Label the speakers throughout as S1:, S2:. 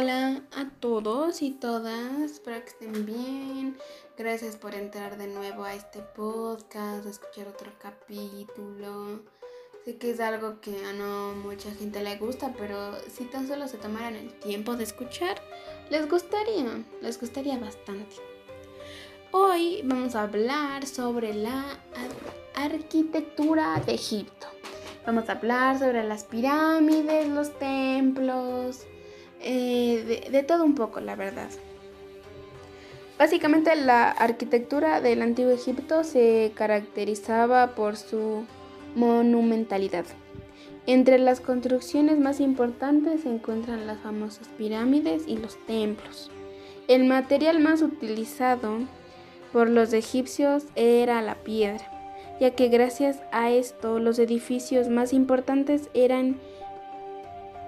S1: Hola a todos y todas, espero que estén bien. Gracias por entrar de nuevo a este podcast, escuchar otro capítulo. Sé que es algo que a no mucha gente le gusta, pero si tan solo se tomaran el tiempo de escuchar, les gustaría, les gustaría bastante. Hoy vamos a hablar sobre la arquitectura de Egipto. Vamos a hablar sobre las pirámides, los templos, eh, de, todo un poco, la verdad. Básicamente la arquitectura del antiguo Egipto se caracterizaba por su monumentalidad. Entre las construcciones más importantes se encuentran las famosas pirámides y los templos. El material más utilizado por los egipcios era la piedra, ya que gracias a esto los edificios más importantes eran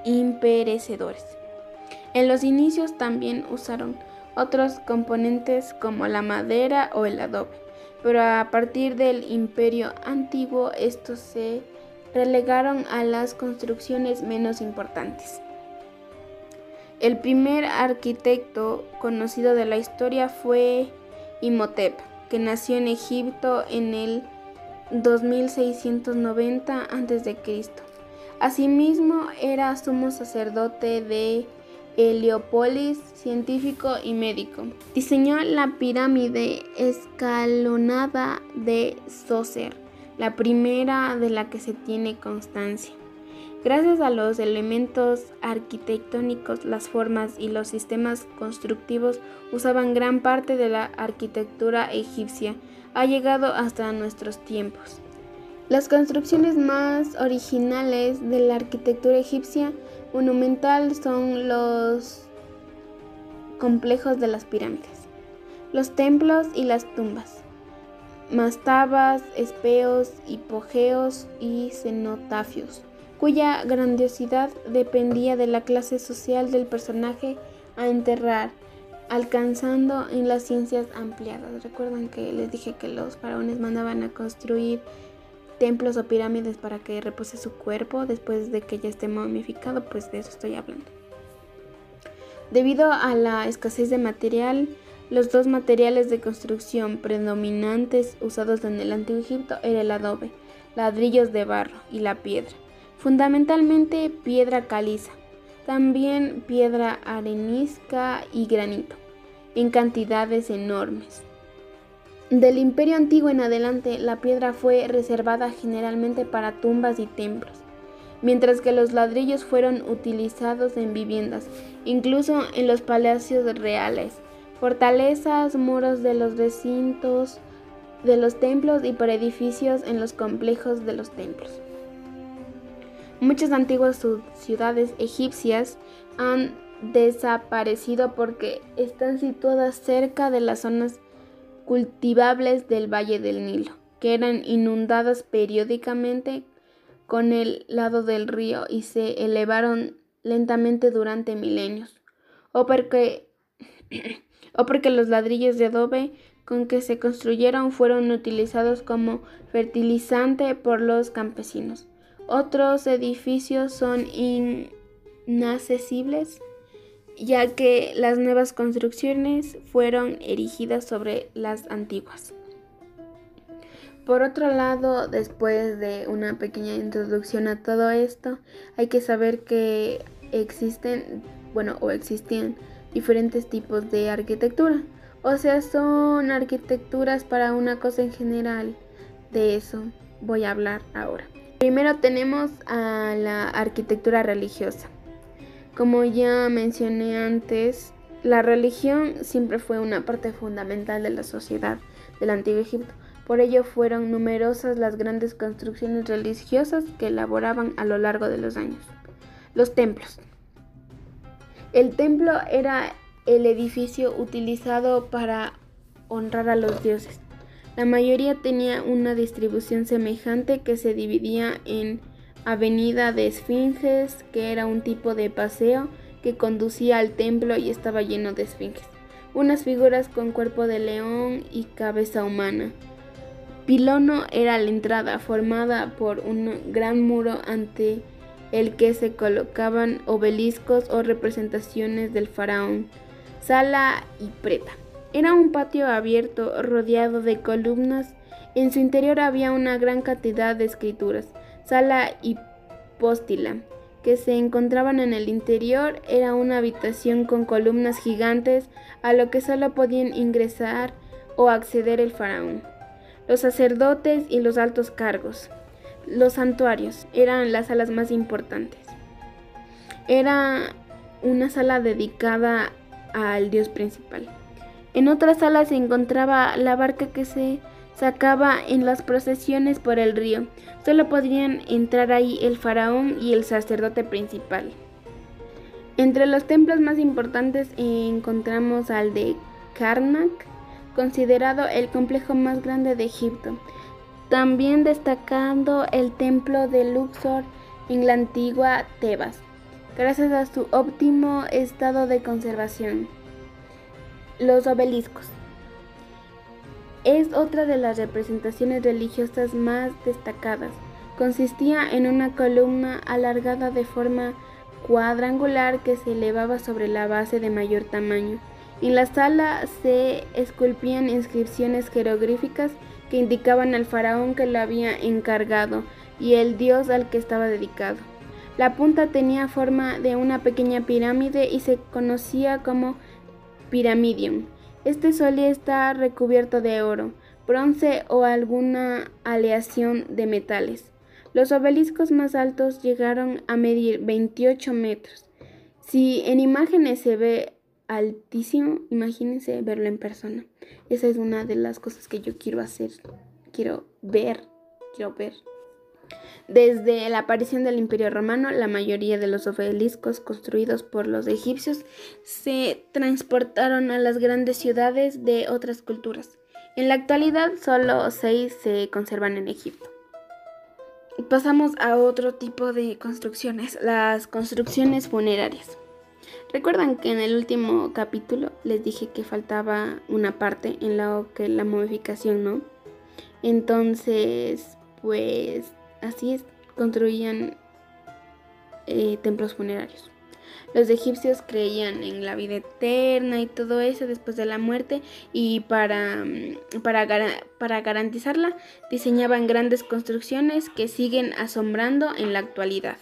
S1: imperecedores. En los inicios también usaron otros componentes como la madera o el adobe, pero a partir del imperio antiguo estos se relegaron a las construcciones menos importantes. El primer arquitecto conocido de la historia fue Imhotep, que nació en Egipto en el 2690 a.C. Asimismo, era sumo sacerdote de Heliopolis, científico y médico. Diseñó la pirámide escalonada de Sócer, la primera de la que se tiene constancia. Gracias a los elementos arquitectónicos, las formas y los sistemas constructivos usaban gran parte de la arquitectura egipcia. Ha llegado hasta nuestros tiempos. Las construcciones más originales de la arquitectura egipcia monumental son los complejos de las pirámides, los templos y las tumbas, mastabas, espeos, hipogeos y cenotafios, cuya grandiosidad dependía de la clase social del personaje a enterrar, alcanzando en las ciencias ampliadas. Recuerdan que les dije que los faraones mandaban a construir templos o pirámides para que repose su cuerpo después de que ya esté momificado, pues de eso estoy hablando. Debido a la escasez de material, los dos materiales de construcción predominantes usados en el antiguo Egipto era el adobe, ladrillos de barro y la piedra, fundamentalmente piedra caliza, también piedra arenisca y granito, en cantidades enormes. Del imperio antiguo en adelante, la piedra fue reservada generalmente para tumbas y templos, mientras que los ladrillos fueron utilizados en viviendas, incluso en los palacios reales, fortalezas, muros de los recintos de los templos y para edificios en los complejos de los templos. Muchas antiguas ciudades egipcias han desaparecido porque están situadas cerca de las zonas cultivables del Valle del Nilo, que eran inundadas periódicamente con el lado del río y se elevaron lentamente durante milenios, o porque, o porque los ladrillos de adobe con que se construyeron fueron utilizados como fertilizante por los campesinos. Otros edificios son inaccesibles ya que las nuevas construcciones fueron erigidas sobre las antiguas. Por otro lado, después de una pequeña introducción a todo esto, hay que saber que existen, bueno, o existían diferentes tipos de arquitectura. O sea, son arquitecturas para una cosa en general. De eso voy a hablar ahora. Primero tenemos a la arquitectura religiosa. Como ya mencioné antes, la religión siempre fue una parte fundamental de la sociedad del antiguo Egipto. Por ello fueron numerosas las grandes construcciones religiosas que elaboraban a lo largo de los años. Los templos. El templo era el edificio utilizado para honrar a los dioses. La mayoría tenía una distribución semejante que se dividía en avenida de esfinges, que era un tipo de paseo que conducía al templo y estaba lleno de esfinges. Unas figuras con cuerpo de león y cabeza humana. Pilono era la entrada, formada por un gran muro ante el que se colocaban obeliscos o representaciones del faraón, sala y preta. Era un patio abierto rodeado de columnas. En su interior había una gran cantidad de escrituras, sala y que se encontraban en el interior. Era una habitación con columnas gigantes a lo que solo podían ingresar o acceder el faraón, los sacerdotes y los altos cargos. Los santuarios eran las salas más importantes. Era una sala dedicada al dios principal. En otra sala se encontraba la barca que se sacaba en las procesiones por el río. Solo podrían entrar ahí el faraón y el sacerdote principal. Entre los templos más importantes encontramos al de Karnak, considerado el complejo más grande de Egipto. También destacando el templo de Luxor en la antigua Tebas, gracias a su óptimo estado de conservación. Los obeliscos. Es otra de las representaciones religiosas más destacadas. Consistía en una columna alargada de forma cuadrangular que se elevaba sobre la base de mayor tamaño. En la sala se esculpían inscripciones jeroglíficas que indicaban al faraón que lo había encargado y el dios al que estaba dedicado. La punta tenía forma de una pequeña pirámide y se conocía como Pyramidion. Este solía estar recubierto de oro, bronce o alguna aleación de metales. Los obeliscos más altos llegaron a medir 28 metros. Si en imágenes se ve altísimo, imagínense verlo en persona. Esa es una de las cosas que yo quiero hacer, quiero ver, quiero ver. Desde la aparición del Imperio Romano, la mayoría de los obeliscos construidos por los egipcios se transportaron a las grandes ciudades de otras culturas. En la actualidad, solo seis se conservan en Egipto. Pasamos a otro tipo de construcciones, las construcciones funerarias. Recuerdan que en el último capítulo les dije que faltaba una parte en la que la momificación, ¿no? Entonces, pues Así construían eh, templos funerarios. Los egipcios creían en la vida eterna y todo eso después de la muerte y para, mm, para, para garantizarla diseñaban grandes construcciones que siguen asombrando en la actualidad.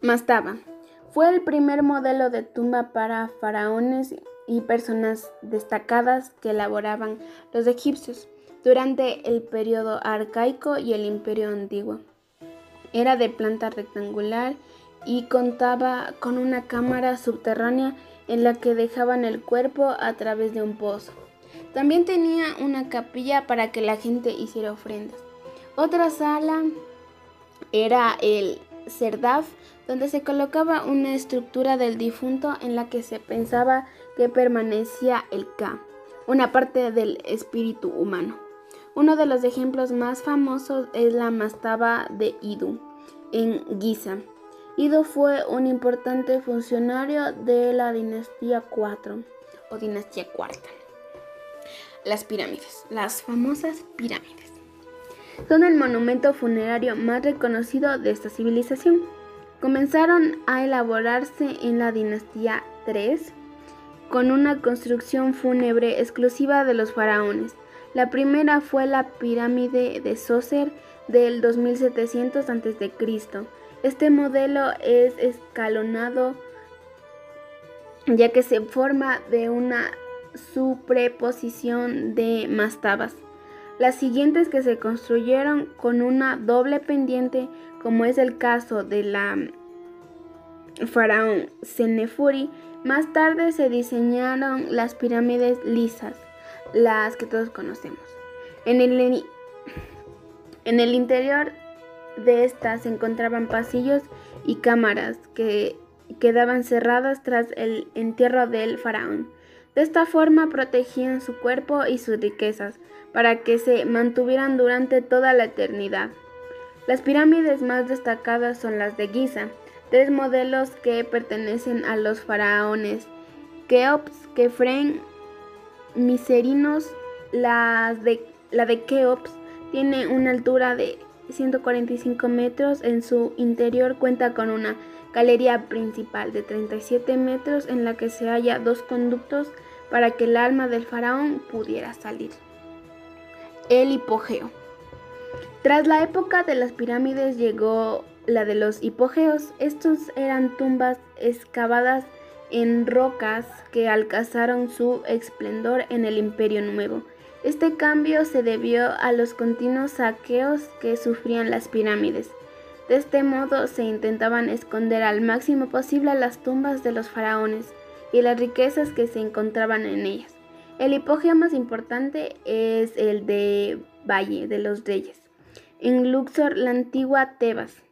S1: Mastaba fue el primer modelo de tumba para faraones y personas destacadas que elaboraban los egipcios durante el periodo arcaico y el imperio antiguo. Era de planta rectangular y contaba con una cámara subterránea en la que dejaban el cuerpo a través de un pozo. También tenía una capilla para que la gente hiciera ofrendas. Otra sala era el Serdaf, donde se colocaba una estructura del difunto en la que se pensaba que permanecía el Ka, una parte del espíritu humano. Uno de los ejemplos más famosos es la mastaba de Idu, en Giza. Idu fue un importante funcionario de la dinastía 4 o dinastía cuarta. Las pirámides, las famosas pirámides, son el monumento funerario más reconocido de esta civilización. Comenzaron a elaborarse en la dinastía 3 con una construcción fúnebre exclusiva de los faraones la primera fue la pirámide de Sócer del 2700 a.C. Este modelo es escalonado ya que se forma de una superposición de mastabas. Las siguientes que se construyeron con una doble pendiente, como es el caso de la faraón Senefuri, más tarde se diseñaron las pirámides lisas las que todos conocemos. En el, en el interior de estas se encontraban pasillos y cámaras que quedaban cerradas tras el entierro del faraón. De esta forma protegían su cuerpo y sus riquezas para que se mantuvieran durante toda la eternidad. Las pirámides más destacadas son las de Giza, tres modelos que pertenecen a los faraones Keops, Kefren miserinos, la de, la de Keops tiene una altura de 145 metros. En su interior cuenta con una galería principal de 37 metros en la que se halla dos conductos para que el alma del faraón pudiera salir. El hipogeo. Tras la época de las pirámides llegó la de los hipogeos. Estos eran tumbas excavadas en rocas que alcanzaron su esplendor en el Imperio Nuevo. Este cambio se debió a los continuos saqueos que sufrían las pirámides. De este modo se intentaban esconder al máximo posible las tumbas de los faraones y las riquezas que se encontraban en ellas. El hipogeo más importante es el de Valle de los Reyes, en Luxor, la antigua Tebas.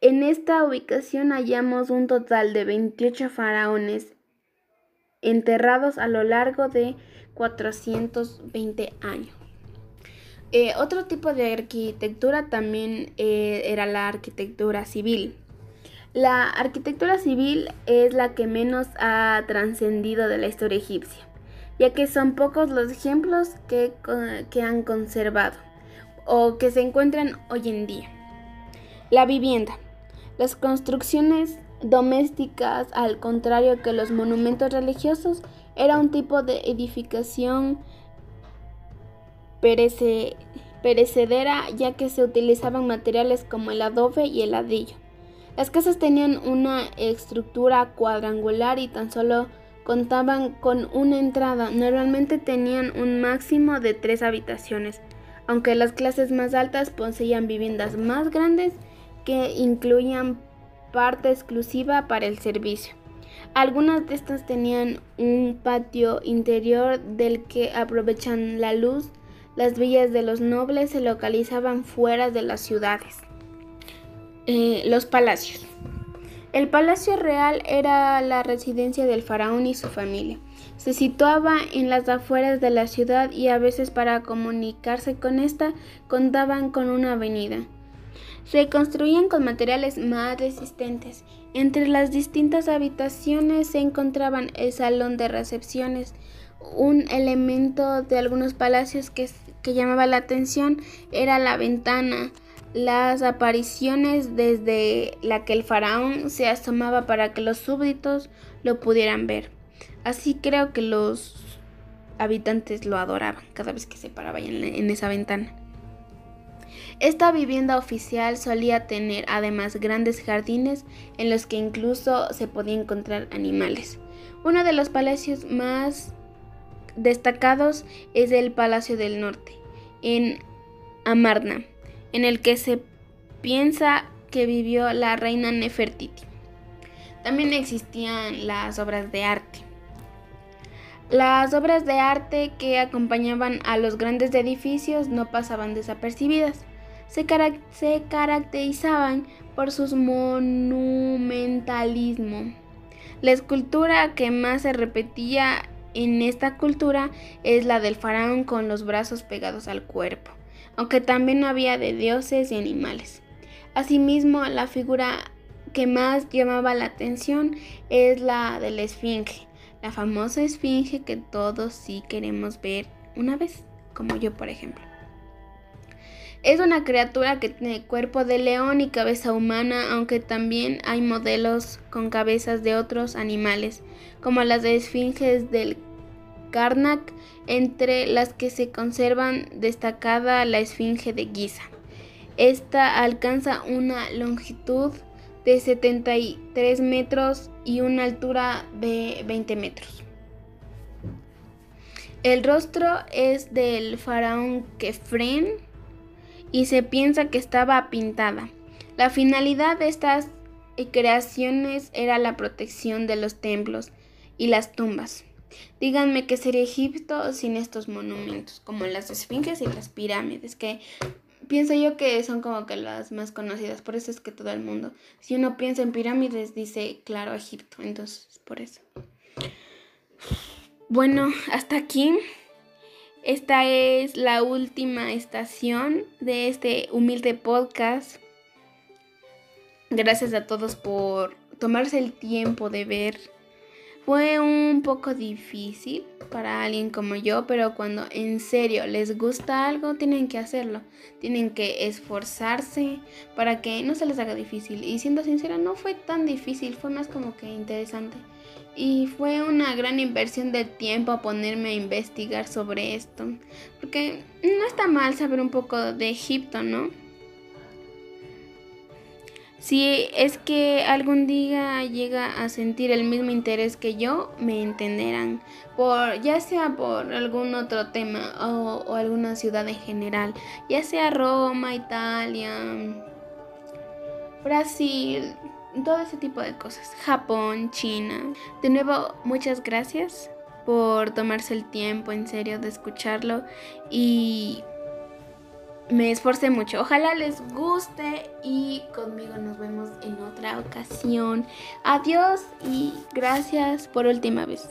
S1: En esta ubicación hallamos un total de 28 faraones enterrados a lo largo de 420 años. Eh, otro tipo de arquitectura también eh, era la arquitectura civil. La arquitectura civil es la que menos ha trascendido de la historia egipcia, ya que son pocos los ejemplos que, que han conservado o que se encuentran hoy en día. La vivienda. Las construcciones domésticas, al contrario que los monumentos religiosos, era un tipo de edificación perecedera ya que se utilizaban materiales como el adobe y el ladrillo. Las casas tenían una estructura cuadrangular y tan solo contaban con una entrada. Normalmente tenían un máximo de tres habitaciones, aunque las clases más altas poseían viviendas más grandes que incluían parte exclusiva para el servicio. Algunas de estas tenían un patio interior del que aprovechan la luz. Las villas de los nobles se localizaban fuera de las ciudades. Eh, los palacios. El palacio real era la residencia del faraón y su familia. Se situaba en las afueras de la ciudad y a veces para comunicarse con esta contaban con una avenida. Se construían con materiales más resistentes. Entre las distintas habitaciones se encontraban el salón de recepciones. Un elemento de algunos palacios que, que llamaba la atención era la ventana las apariciones desde la que el faraón se asomaba para que los súbditos lo pudieran ver. Así creo que los habitantes lo adoraban cada vez que se paraba en esa ventana. Esta vivienda oficial solía tener además grandes jardines en los que incluso se podían encontrar animales. Uno de los palacios más destacados es el Palacio del Norte, en Amarna, en el que se piensa que vivió la reina Nefertiti. También existían las obras de arte. Las obras de arte que acompañaban a los grandes edificios no pasaban desapercibidas se, caracterizaban por su monumentalismo. La escultura que más se repetía en esta cultura es la del faraón con los brazos pegados al cuerpo, aunque también había de dioses y animales. Asimismo, la figura que más llamaba la atención es la de la esfinge, la famosa esfinge que todos sí queremos ver una vez, como yo por ejemplo. Es una criatura que tiene cuerpo de león y cabeza humana, aunque también hay modelos con cabezas de otros animales, como las de esfinges del Karnak, entre las que se conservan destacada la esfinge de Giza. Esta alcanza una longitud de 73 metros y una altura de 20 metros. El rostro es del faraón Kefren y se piensa que estaba pintada. La finalidad de estas creaciones era la protección de los templos y las tumbas. Díganme qué sería Egipto sin estos monumentos, como las esfinges y las pirámides, que pienso yo que son como que las más conocidas, por eso es que todo el mundo, si uno piensa en pirámides, dice, claro, Egipto, entonces por eso. Bueno, hasta aquí esta es la última estación de este humilde podcast. Gracias a todos por tomarse el tiempo de ver Fue un poco difícil para alguien como yo, pero cuando en serio les gusta algo, tienen que hacerlo. Tienen que esforzarse para que no se les haga difícil. Y siendo sincera, no fue tan difícil, fue más como que interesante. Y fue una gran inversión de tiempo a ponerme a investigar sobre esto. Porque no está mal saber un poco de Egipto, ¿no? Si es que algún día llega a sentir el mismo interés que yo, me entenderán. Por, ya sea por algún otro tema o, o alguna ciudad en general, ya sea Roma, Italia, Brasil, todo ese tipo de cosas. Japón, China. De nuevo, muchas gracias por tomarse el tiempo en serio de escucharlo y me esforcé mucho. Ojalá les guste y conmigo nos vemos en otra ocasión. Adiós y gracias por última vez.